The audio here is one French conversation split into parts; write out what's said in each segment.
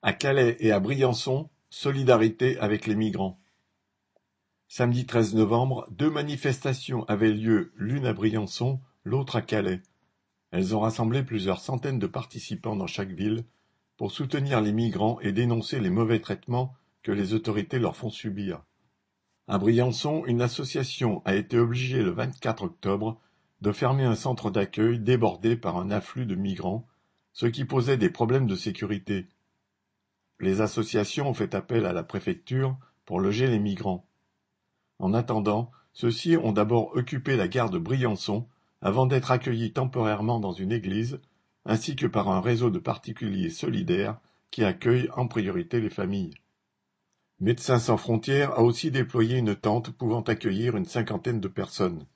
À Calais et à Briançon, solidarité avec les migrants. Samedi 13 novembre, deux manifestations avaient lieu, l'une à Briançon, l'autre à Calais. Elles ont rassemblé plusieurs centaines de participants dans chaque ville pour soutenir les migrants et dénoncer les mauvais traitements que les autorités leur font subir. À Briançon, une association a été obligée le 24 octobre de fermer un centre d'accueil débordé par un afflux de migrants, ce qui posait des problèmes de sécurité. Les associations ont fait appel à la préfecture pour loger les migrants. En attendant, ceux-ci ont d'abord occupé la gare de Briançon avant d'être accueillis temporairement dans une église, ainsi que par un réseau de particuliers solidaires qui accueillent en priorité les familles. Médecins sans frontières a aussi déployé une tente pouvant accueillir une cinquantaine de personnes.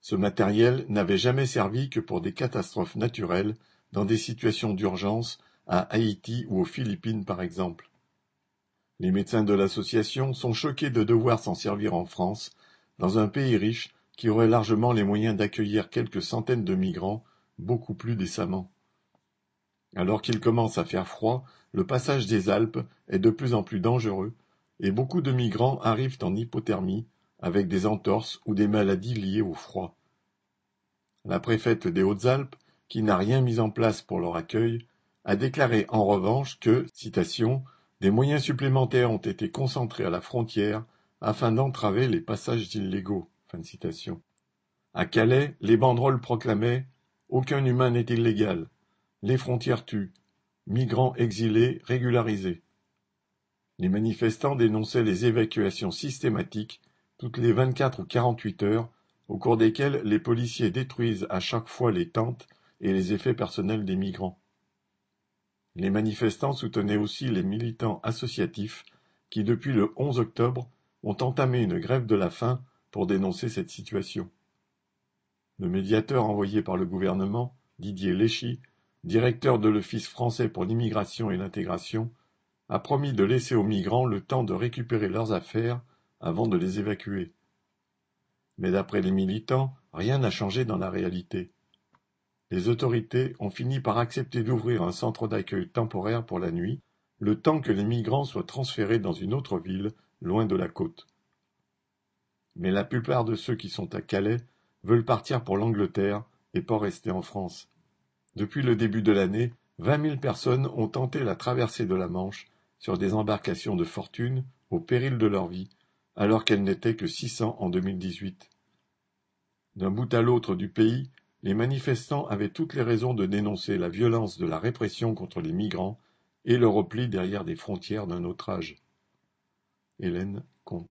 Ce matériel n'avait jamais servi que pour des catastrophes naturelles, dans des situations d'urgence, à Haïti ou aux Philippines par exemple. Les médecins de l'association sont choqués de devoir s'en servir en France, dans un pays riche qui aurait largement les moyens d'accueillir quelques centaines de migrants, beaucoup plus décemment. Alors qu'il commence à faire froid, le passage des Alpes est de plus en plus dangereux, et beaucoup de migrants arrivent en hypothermie, avec des entorses ou des maladies liées au froid. La préfète des Hautes-Alpes, qui n'a rien mis en place pour leur accueil, a déclaré en revanche que, des moyens supplémentaires ont été concentrés à la frontière afin d'entraver les passages illégaux. À Calais, les banderoles proclamaient Aucun humain n'est illégal. Les frontières tuent. Migrants exilés régularisés. Les manifestants dénonçaient les évacuations systématiques toutes les vingt-quatre ou quarante-huit heures, au cours desquelles les policiers détruisent à chaque fois les tentes et les effets personnels des migrants. Les manifestants soutenaient aussi les militants associatifs qui, depuis le 11 octobre, ont entamé une grève de la faim pour dénoncer cette situation. Le médiateur envoyé par le gouvernement, Didier Léchy, directeur de l'Office français pour l'immigration et l'intégration, a promis de laisser aux migrants le temps de récupérer leurs affaires avant de les évacuer. Mais d'après les militants, rien n'a changé dans la réalité. Les autorités ont fini par accepter d'ouvrir un centre d'accueil temporaire pour la nuit, le temps que les migrants soient transférés dans une autre ville, loin de la côte. Mais la plupart de ceux qui sont à Calais veulent partir pour l'Angleterre et pas rester en France. Depuis le début de l'année, vingt mille personnes ont tenté la traversée de la Manche sur des embarcations de fortune au péril de leur vie, alors qu'elles n'étaient que six cents en 2018. D'un bout à l'autre du pays, les manifestants avaient toutes les raisons de dénoncer la violence de la répression contre les migrants et le repli derrière des frontières d'un autre âge. Hélène Comte